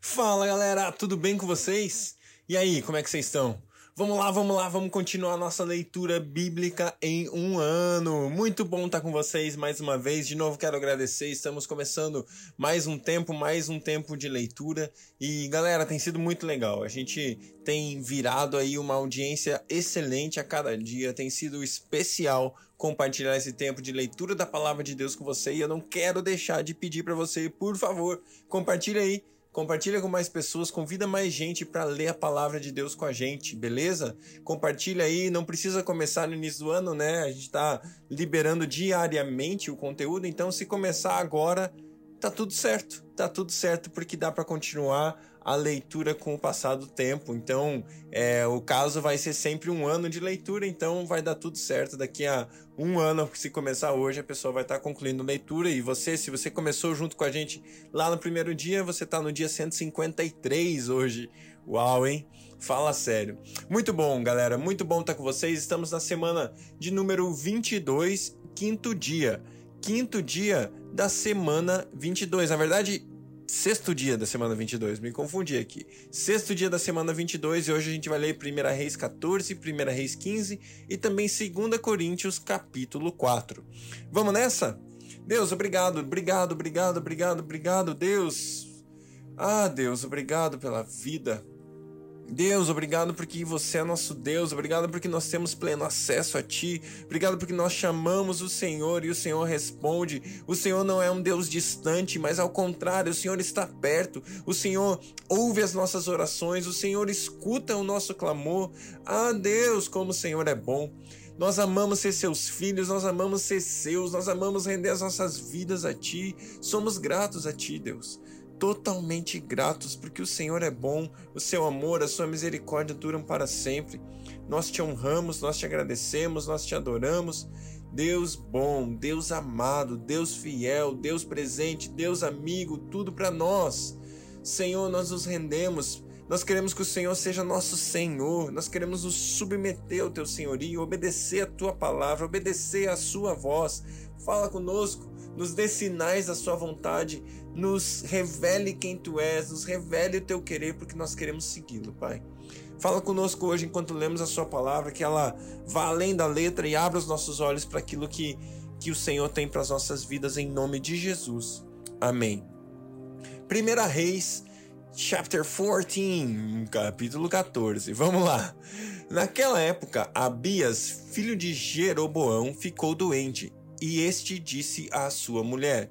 Fala galera, tudo bem com vocês? E aí, como é que vocês estão? Vamos lá, vamos lá, vamos continuar nossa leitura bíblica em um ano. Muito bom estar com vocês mais uma vez. De novo, quero agradecer. Estamos começando mais um tempo, mais um tempo de leitura. E galera, tem sido muito legal. A gente tem virado aí uma audiência excelente a cada dia. Tem sido especial compartilhar esse tempo de leitura da palavra de Deus com você. E eu não quero deixar de pedir para você, por favor, compartilhe aí Compartilha com mais pessoas, convida mais gente para ler a palavra de Deus com a gente, beleza? Compartilha aí, não precisa começar no início do ano, né? A gente está liberando diariamente o conteúdo, então se começar agora, tá tudo certo. Tá tudo certo porque dá para continuar a leitura com o passar do tempo. Então, é, o caso vai ser sempre um ano de leitura, então vai dar tudo certo. Daqui a um ano, se começar hoje, a pessoa vai estar concluindo leitura. E você, se você começou junto com a gente lá no primeiro dia, você está no dia 153 hoje. Uau, hein? Fala sério. Muito bom, galera. Muito bom estar com vocês. Estamos na semana de número 22, quinto dia. Quinto dia da semana 22. Na verdade, sexto dia da semana 22, me confundi aqui. Sexto dia da semana 22 e hoje a gente vai ler 1 Reis 14, 1 Reis 15 e também 2 Coríntios capítulo 4. Vamos nessa? Deus, obrigado, obrigado, obrigado, obrigado, obrigado, Deus. Ah, Deus, obrigado pela vida. Deus, obrigado porque você é nosso Deus, obrigado porque nós temos pleno acesso a Ti, obrigado porque nós chamamos o Senhor e o Senhor responde. O Senhor não é um Deus distante, mas ao contrário, o Senhor está perto, o Senhor ouve as nossas orações, o Senhor escuta o nosso clamor. Ah, Deus, como o Senhor é bom. Nós amamos ser seus filhos, nós amamos ser seus, nós amamos render as nossas vidas a Ti, somos gratos a Ti, Deus totalmente gratos, porque o Senhor é bom, o seu amor, a sua misericórdia duram para sempre. Nós te honramos, nós te agradecemos, nós te adoramos. Deus bom, Deus amado, Deus fiel, Deus presente, Deus amigo, tudo para nós. Senhor, nós nos rendemos. Nós queremos que o Senhor seja nosso Senhor. Nós queremos nos submeter ao teu senhorio, obedecer a tua palavra, obedecer a sua voz. Fala conosco, nos dê sinais da sua vontade, nos revele quem tu és, nos revele o teu querer, porque nós queremos segui-lo, Pai. Fala conosco hoje enquanto lemos a Sua palavra, que ela vá além da letra e abra os nossos olhos para aquilo que, que o Senhor tem para as nossas vidas, em nome de Jesus. Amém. Primeira Reis, chapter 14, capítulo 14. Vamos lá. Naquela época, Abias, filho de Jeroboão, ficou doente, e este disse à sua mulher: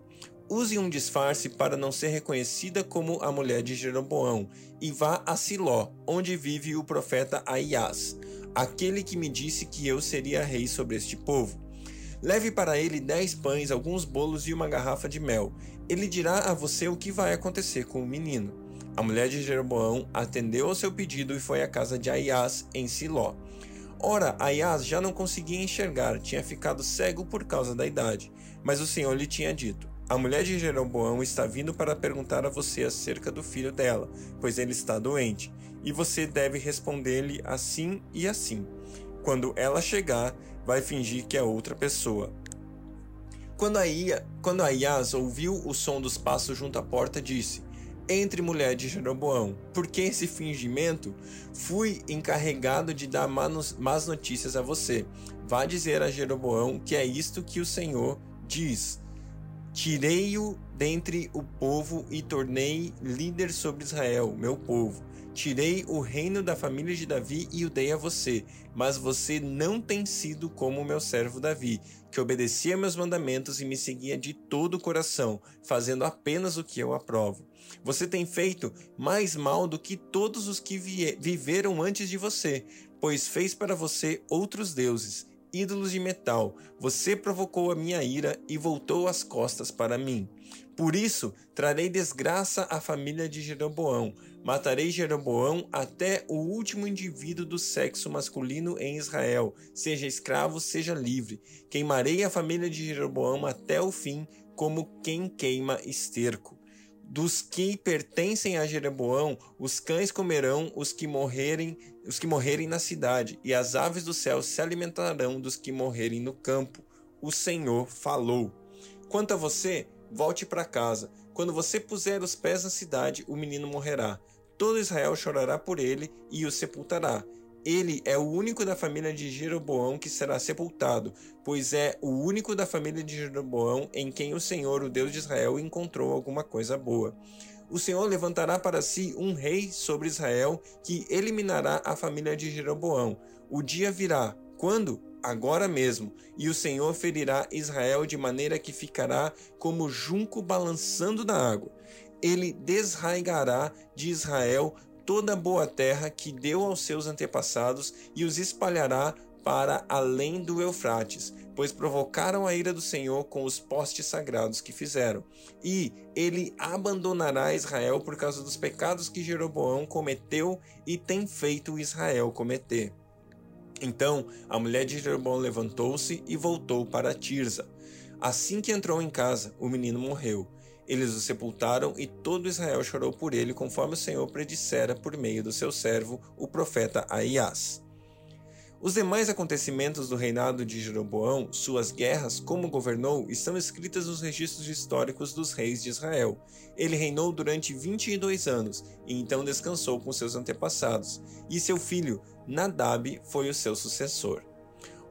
Use um disfarce para não ser reconhecida como a mulher de Jeroboão e vá a Siló, onde vive o profeta Aias, aquele que me disse que eu seria rei sobre este povo. Leve para ele dez pães, alguns bolos e uma garrafa de mel. Ele dirá a você o que vai acontecer com o menino. A mulher de Jeroboão atendeu ao seu pedido e foi à casa de Aias, em Siló. Ora, Aias já não conseguia enxergar, tinha ficado cego por causa da idade. Mas o Senhor lhe tinha dito: a mulher de Jeroboão está vindo para perguntar a você acerca do filho dela, pois ele está doente, e você deve responder-lhe assim e assim. Quando ela chegar, vai fingir que é outra pessoa. Quando, Aia, quando ouviu o som dos passos junto à porta, disse: Entre mulher de Jeroboão, por que esse fingimento? Fui encarregado de dar más notícias a você. Vá dizer a Jeroboão que é isto que o Senhor diz Tirei-o dentre o povo e tornei líder sobre Israel, meu povo. Tirei o reino da família de Davi e o dei a você, mas você não tem sido como o meu servo Davi, que obedecia meus mandamentos e me seguia de todo o coração, fazendo apenas o que eu aprovo. Você tem feito mais mal do que todos os que viveram antes de você, pois fez para você outros deuses ídolos de metal. Você provocou a minha ira e voltou as costas para mim. Por isso, trarei desgraça à família de Jeroboão. Matarei Jeroboão até o último indivíduo do sexo masculino em Israel, seja escravo, seja livre. Queimarei a família de Jeroboão até o fim, como quem queima esterco. Dos que pertencem a Jeroboão, os cães comerão os que morrerem, os que morrerem na cidade, e as aves do céu se alimentarão dos que morrerem no campo. O Senhor falou. Quanto a você, volte para casa. Quando você puser os pés na cidade, o menino morrerá. Todo Israel chorará por ele e o sepultará. Ele é o único da família de Jeroboão que será sepultado, pois é o único da família de Jeroboão em quem o Senhor, o Deus de Israel, encontrou alguma coisa boa. O Senhor levantará para si um rei sobre Israel que eliminará a família de Jeroboão. O dia virá, quando? Agora mesmo, e o Senhor ferirá Israel de maneira que ficará como junco balançando na água. Ele desraigará de Israel toda a boa terra que deu aos seus antepassados e os espalhará para além do Eufrates, pois provocaram a ira do Senhor com os postes sagrados que fizeram. E ele abandonará Israel por causa dos pecados que Jeroboão cometeu e tem feito Israel cometer. Então a mulher de Jeroboão levantou-se e voltou para Tirza. Assim que entrou em casa, o menino morreu. Eles o sepultaram e todo Israel chorou por ele, conforme o Senhor predissera por meio do seu servo, o profeta Aias. Os demais acontecimentos do reinado de Jeroboão, suas guerras, como governou, estão escritas nos registros históricos dos reis de Israel. Ele reinou durante 22 anos e então descansou com seus antepassados, e seu filho Nadab foi o seu sucessor.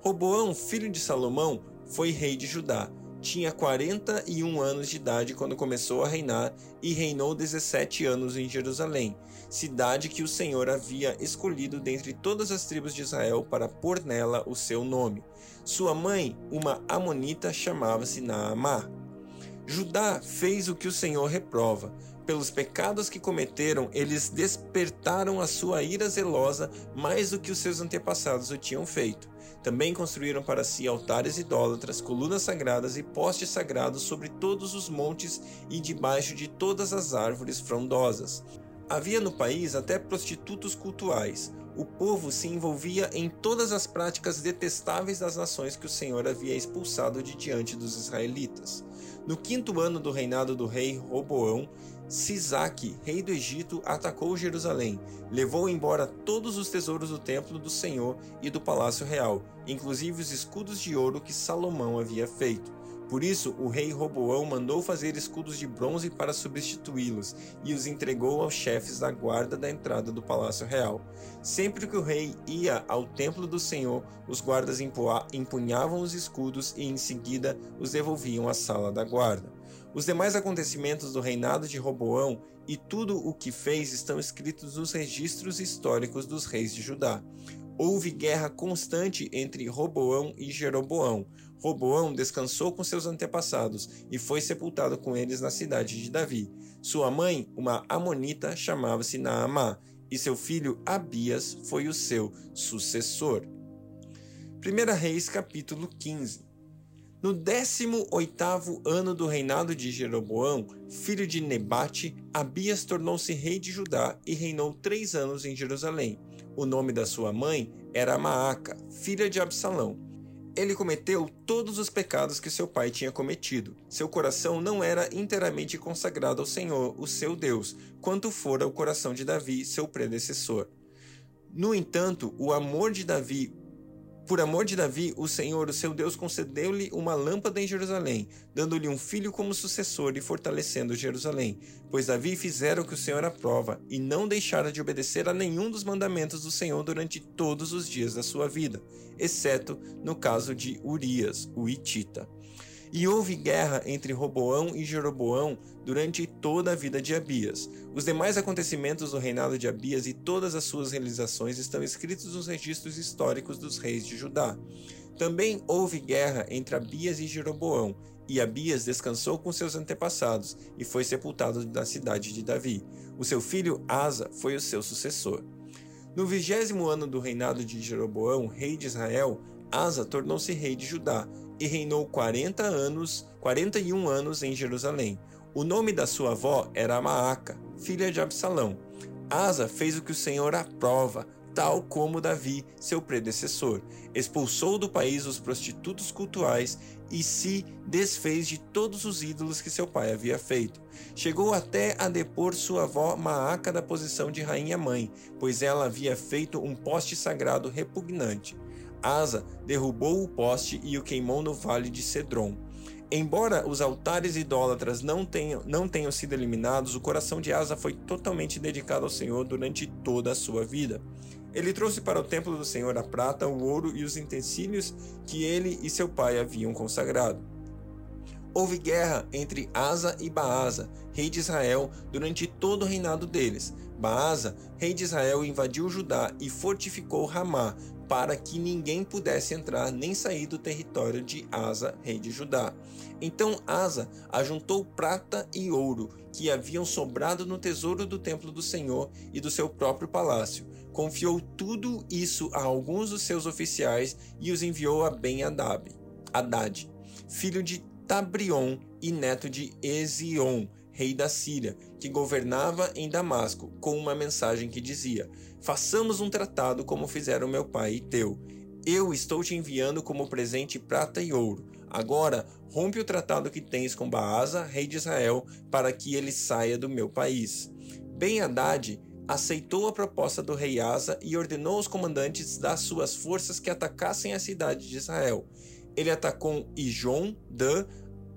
Roboão, filho de Salomão, foi rei de Judá tinha 41 anos de idade quando começou a reinar e reinou 17 anos em Jerusalém, cidade que o Senhor havia escolhido dentre todas as tribos de Israel para pôr nela o seu nome. Sua mãe, uma amonita, chamava-se Naamá. Judá fez o que o Senhor reprova. Pelos pecados que cometeram, eles despertaram a sua ira zelosa mais do que os seus antepassados o tinham feito. Também construíram para si altares idólatras, colunas sagradas e postes sagrados sobre todos os montes e debaixo de todas as árvores frondosas. Havia no país até prostitutos cultuais. O povo se envolvia em todas as práticas detestáveis das nações que o Senhor havia expulsado de diante dos israelitas. No quinto ano do reinado do rei Roboão, Sisaque, rei do Egito, atacou Jerusalém, levou embora todos os tesouros do templo do Senhor e do palácio real, inclusive os escudos de ouro que Salomão havia feito. Por isso, o rei Roboão mandou fazer escudos de bronze para substituí-los e os entregou aos chefes da guarda da entrada do palácio real. Sempre que o rei ia ao templo do Senhor, os guardas empunhavam os escudos e em seguida os devolviam à sala da guarda. Os demais acontecimentos do reinado de Roboão e tudo o que fez estão escritos nos registros históricos dos reis de Judá. Houve guerra constante entre Roboão e Jeroboão. Roboão descansou com seus antepassados e foi sepultado com eles na cidade de Davi. Sua mãe, uma amonita, chamava-se Naamá, e seu filho Abias foi o seu sucessor. 1 Reis capítulo 15 no 18º ano do reinado de Jeroboão, filho de Nebate, Abias tornou-se rei de Judá e reinou três anos em Jerusalém. O nome da sua mãe era Maaca, filha de Absalão. Ele cometeu todos os pecados que seu pai tinha cometido. Seu coração não era inteiramente consagrado ao Senhor, o seu Deus, quanto fora o coração de Davi, seu predecessor. No entanto, o amor de Davi por amor de Davi, o Senhor, o seu Deus, concedeu-lhe uma lâmpada em Jerusalém, dando-lhe um filho como sucessor e fortalecendo Jerusalém. Pois Davi fizera o que o Senhor aprova, e não deixara de obedecer a nenhum dos mandamentos do Senhor durante todos os dias da sua vida, exceto no caso de Urias, o Itita. E houve guerra entre Roboão e Jeroboão durante toda a vida de Abias. Os demais acontecimentos do reinado de Abias e todas as suas realizações estão escritos nos registros históricos dos reis de Judá. Também houve guerra entre Abias e Jeroboão, e Abias descansou com seus antepassados e foi sepultado na cidade de Davi. O seu filho Asa foi o seu sucessor. No vigésimo ano do reinado de Jeroboão, rei de Israel, Asa tornou-se rei de Judá e reinou 40 anos, 41 anos em Jerusalém. O nome da sua avó era Maaca, filha de Absalão. Asa fez o que o Senhor aprova, tal como Davi, seu predecessor. Expulsou do país os prostitutos cultuais e se desfez de todos os ídolos que seu pai havia feito. Chegou até a depor sua avó Maaca da posição de rainha-mãe, pois ela havia feito um poste sagrado repugnante. Asa derrubou o poste e o queimou no vale de Cedron. Embora os altares idólatras não tenham, não tenham sido eliminados, o coração de Asa foi totalmente dedicado ao Senhor durante toda a sua vida. Ele trouxe para o templo do Senhor a prata, o ouro e os utensílios que ele e seu pai haviam consagrado. Houve guerra entre Asa e Baasa, rei de Israel, durante todo o reinado deles. Baasa, rei de Israel, invadiu Judá e fortificou Ramá, para que ninguém pudesse entrar nem sair do território de Asa, rei de Judá. Então Asa ajuntou prata e ouro que haviam sobrado no tesouro do templo do Senhor e do seu próprio palácio. Confiou tudo isso a alguns dos seus oficiais e os enviou a Ben-Hadad, filho de Tabrion e neto de Ezion, rei da Síria, que governava em Damasco, com uma mensagem que dizia: Façamos um tratado como fizeram meu pai e teu. Eu estou te enviando como presente prata e ouro. Agora, rompe o tratado que tens com Baasa, rei de Israel, para que ele saia do meu país. Ben Haddad aceitou a proposta do rei Asa e ordenou aos comandantes das suas forças que atacassem a cidade de Israel. Ele atacou Ijon, Dan,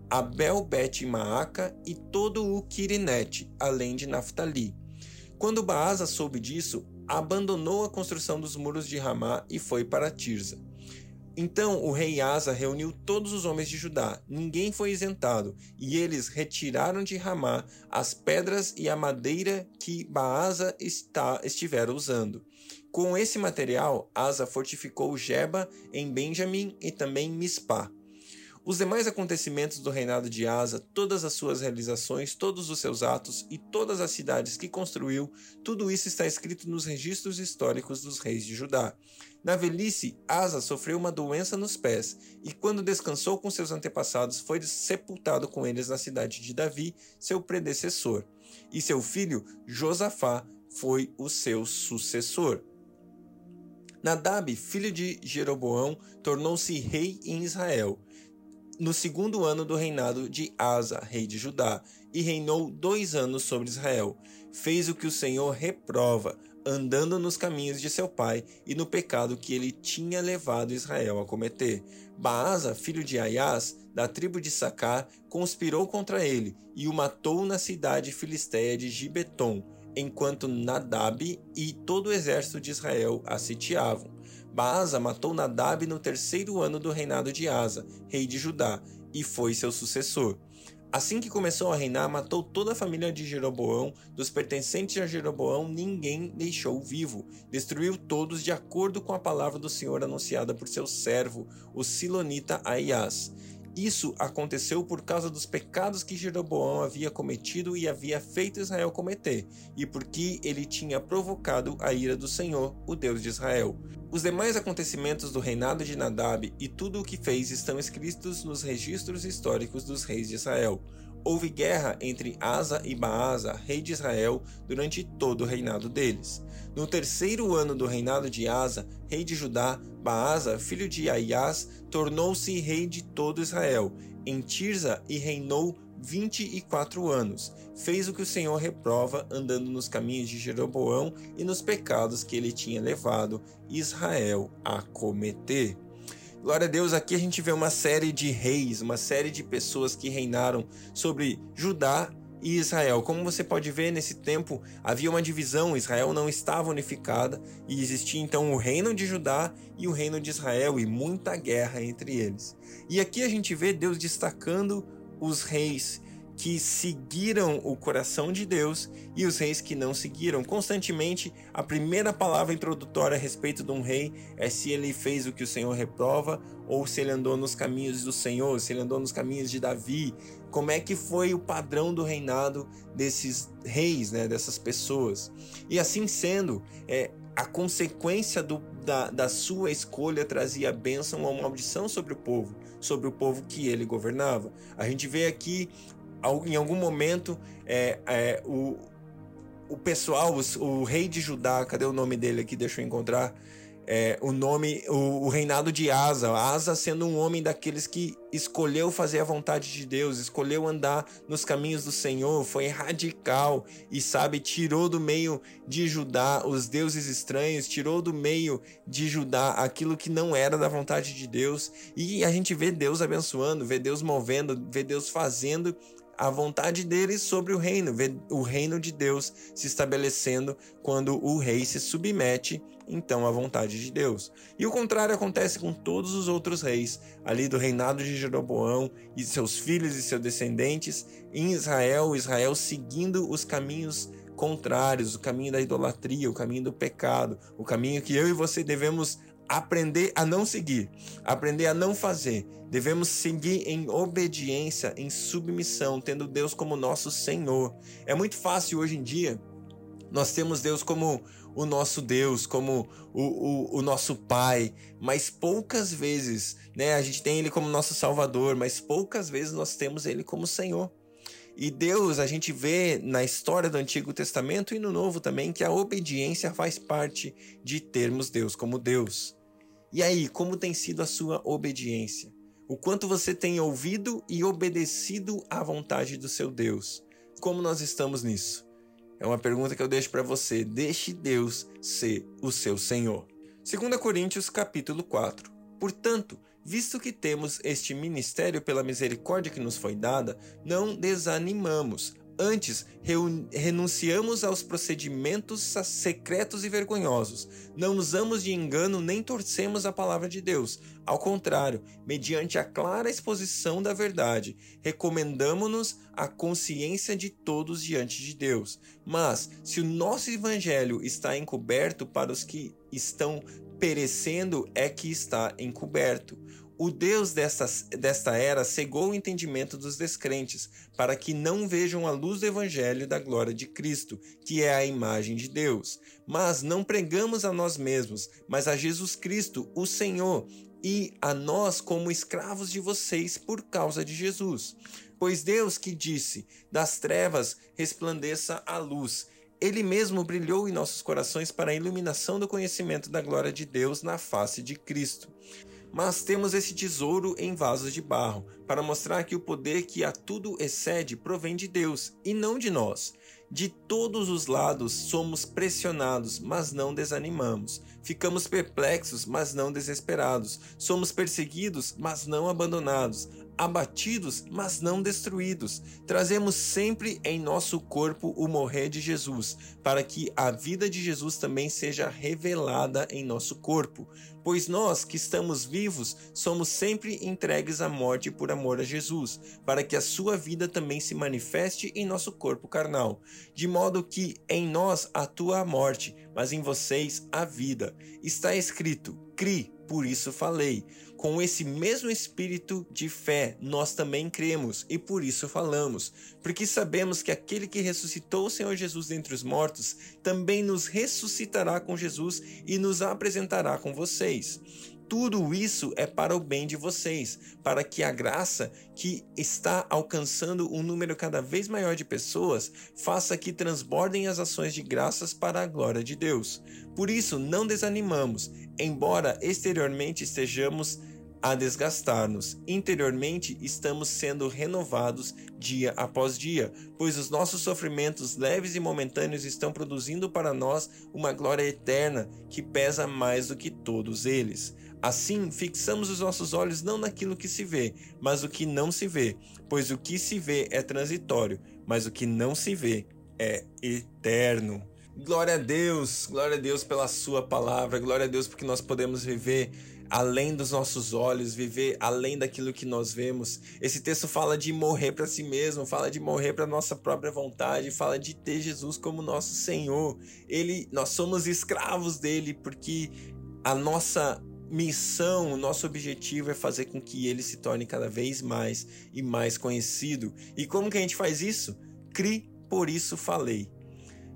Abel Bet Maaca e todo o Quirinete, além de Naphtali. Quando Baasa soube disso, abandonou a construção dos muros de Ramá e foi para Tirza. Então o rei Asa reuniu todos os homens de Judá, ninguém foi isentado, e eles retiraram de Ramá as pedras e a madeira que Baasa está, estivera usando. Com esse material, Asa fortificou Jeba em Benjamim e também Mispá. Os demais acontecimentos do reinado de Asa, todas as suas realizações, todos os seus atos e todas as cidades que construiu, tudo isso está escrito nos registros históricos dos reis de Judá. Na velhice, Asa sofreu uma doença nos pés, e quando descansou com seus antepassados, foi sepultado com eles na cidade de Davi, seu predecessor. E seu filho, Josafá, foi o seu sucessor. Nadab, filho de Jeroboão, tornou-se rei em Israel no segundo ano do reinado de Asa, rei de Judá, e reinou dois anos sobre Israel. Fez o que o Senhor reprova, andando nos caminhos de seu pai e no pecado que ele tinha levado Israel a cometer. Baasa, filho de Aias, da tribo de Sacar, conspirou contra ele e o matou na cidade filisteia de Gibeton, enquanto Nadab e todo o exército de Israel a sitiavam. Baasa matou Nadab no terceiro ano do reinado de Asa, rei de Judá, e foi seu sucessor. Assim que começou a reinar, matou toda a família de Jeroboão, dos pertencentes a Jeroboão ninguém deixou vivo. Destruiu todos de acordo com a palavra do Senhor anunciada por seu servo, o Silonita Aias. Isso aconteceu por causa dos pecados que Jeroboão havia cometido e havia feito Israel cometer, e porque ele tinha provocado a ira do Senhor, o Deus de Israel. Os demais acontecimentos do reinado de Nadab e tudo o que fez estão escritos nos registros históricos dos reis de Israel. Houve guerra entre Asa e Baasa, rei de Israel, durante todo o reinado deles. No terceiro ano do reinado de Asa, rei de Judá, Baasa, filho de Aias, tornou-se rei de todo Israel, em Tirza e reinou vinte e quatro anos. Fez o que o Senhor reprova, andando nos caminhos de Jeroboão e nos pecados que ele tinha levado Israel a cometer. Glória a Deus, aqui a gente vê uma série de reis, uma série de pessoas que reinaram sobre Judá e Israel. Como você pode ver, nesse tempo havia uma divisão, Israel não estava unificada e existia então o reino de Judá e o reino de Israel e muita guerra entre eles. E aqui a gente vê Deus destacando os reis que seguiram o coração de Deus e os reis que não seguiram. Constantemente, a primeira palavra introdutória a respeito de um rei é se ele fez o que o Senhor reprova ou se ele andou nos caminhos do Senhor, se ele andou nos caminhos de Davi. Como é que foi o padrão do reinado desses reis, né, dessas pessoas? E assim sendo, é, a consequência do, da, da sua escolha trazia bênção ou maldição sobre o povo, sobre o povo que ele governava. A gente vê aqui em algum momento é, é, o, o pessoal, o, rei de Judá, cadê o nome dele aqui? Deixa eu encontrar. é, o nome, o, o, reinado de Asa. Asa sendo um homem daqueles que escolheu fazer a vontade de Deus, escolheu andar nos caminhos do Senhor, foi radical e sabe, tirou do meio de Judá os deuses estranhos, tirou do meio de Judá aquilo que não era da vontade de Deus. E a gente vê Deus abençoando, vê Deus movendo, vê Deus fazendo a vontade deles sobre o reino, o reino de Deus se estabelecendo quando o rei se submete então à vontade de Deus. E o contrário acontece com todos os outros reis, ali do reinado de Jeroboão e seus filhos e seus descendentes, em Israel, Israel seguindo os caminhos contrários, o caminho da idolatria, o caminho do pecado, o caminho que eu e você devemos aprender a não seguir, aprender a não fazer. Devemos seguir em obediência, em submissão, tendo Deus como nosso Senhor. É muito fácil hoje em dia nós temos Deus como o nosso Deus, como o, o, o, nosso Pai, mas poucas vezes, né? A gente tem Ele como nosso Salvador, mas poucas vezes nós temos Ele como Senhor. E Deus, a gente vê na história do Antigo Testamento e no Novo também que a obediência faz parte de termos Deus como Deus. E aí, como tem sido a sua obediência? O quanto você tem ouvido e obedecido à vontade do seu Deus? Como nós estamos nisso? É uma pergunta que eu deixo para você. Deixe Deus ser o seu Senhor. 2 Coríntios capítulo 4. Portanto, visto que temos este ministério pela misericórdia que nos foi dada, não desanimamos, Antes, renunciamos aos procedimentos secretos e vergonhosos. Não usamos de engano nem torcemos a palavra de Deus. Ao contrário, mediante a clara exposição da verdade, recomendamos-nos a consciência de todos diante de Deus. Mas, se o nosso evangelho está encoberto para os que estão perecendo, é que está encoberto o Deus desta, desta era cegou o entendimento dos descrentes, para que não vejam a luz do Evangelho da glória de Cristo, que é a imagem de Deus. Mas não pregamos a nós mesmos, mas a Jesus Cristo, o Senhor, e a nós como escravos de vocês por causa de Jesus. Pois Deus que disse: Das trevas resplandeça a luz. Ele mesmo brilhou em nossos corações para a iluminação do conhecimento da glória de Deus na face de Cristo. Mas temos esse tesouro em vasos de barro, para mostrar que o poder que a tudo excede provém de Deus e não de nós. De todos os lados somos pressionados, mas não desanimamos. Ficamos perplexos, mas não desesperados. Somos perseguidos, mas não abandonados abatidos, mas não destruídos. Trazemos sempre em nosso corpo o morrer de Jesus, para que a vida de Jesus também seja revelada em nosso corpo. Pois nós que estamos vivos somos sempre entregues à morte por amor a Jesus, para que a sua vida também se manifeste em nosso corpo carnal, de modo que em nós atua a morte, mas em vocês a vida. Está escrito: Cri, por isso falei. Com esse mesmo espírito de fé, nós também cremos e por isso falamos, porque sabemos que aquele que ressuscitou o Senhor Jesus dentre os mortos também nos ressuscitará com Jesus e nos apresentará com vocês. Tudo isso é para o bem de vocês, para que a graça que está alcançando um número cada vez maior de pessoas faça que transbordem as ações de graças para a glória de Deus. Por isso, não desanimamos, embora exteriormente estejamos a desgastar-nos. Interiormente estamos sendo renovados dia após dia, pois os nossos sofrimentos leves e momentâneos estão produzindo para nós uma glória eterna que pesa mais do que todos eles. Assim, fixamos os nossos olhos não naquilo que se vê, mas o que não se vê, pois o que se vê é transitório, mas o que não se vê é eterno. Glória a Deus, glória a Deus pela Sua palavra, glória a Deus porque nós podemos viver além dos nossos olhos, viver além daquilo que nós vemos. Esse texto fala de morrer para si mesmo, fala de morrer para nossa própria vontade, fala de ter Jesus como nosso Senhor. Ele, nós somos escravos dele porque a nossa missão, o nosso objetivo é fazer com que ele se torne cada vez mais e mais conhecido. E como que a gente faz isso? Cri, por isso falei.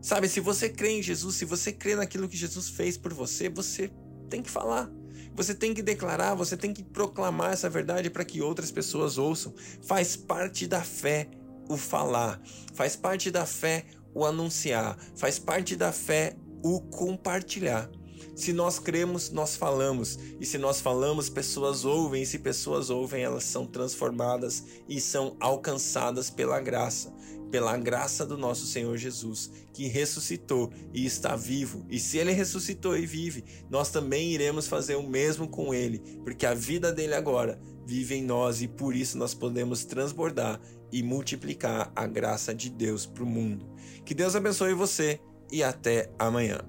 Sabe, se você crê em Jesus, se você crê naquilo que Jesus fez por você, você tem que falar. Você tem que declarar, você tem que proclamar essa verdade para que outras pessoas ouçam. Faz parte da fé o falar, faz parte da fé o anunciar, faz parte da fé o compartilhar. Se nós cremos, nós falamos. E se nós falamos, pessoas ouvem. E se pessoas ouvem, elas são transformadas e são alcançadas pela graça. Pela graça do nosso Senhor Jesus, que ressuscitou e está vivo. E se ele ressuscitou e vive, nós também iremos fazer o mesmo com ele, porque a vida dele agora vive em nós e por isso nós podemos transbordar e multiplicar a graça de Deus para o mundo. Que Deus abençoe você e até amanhã.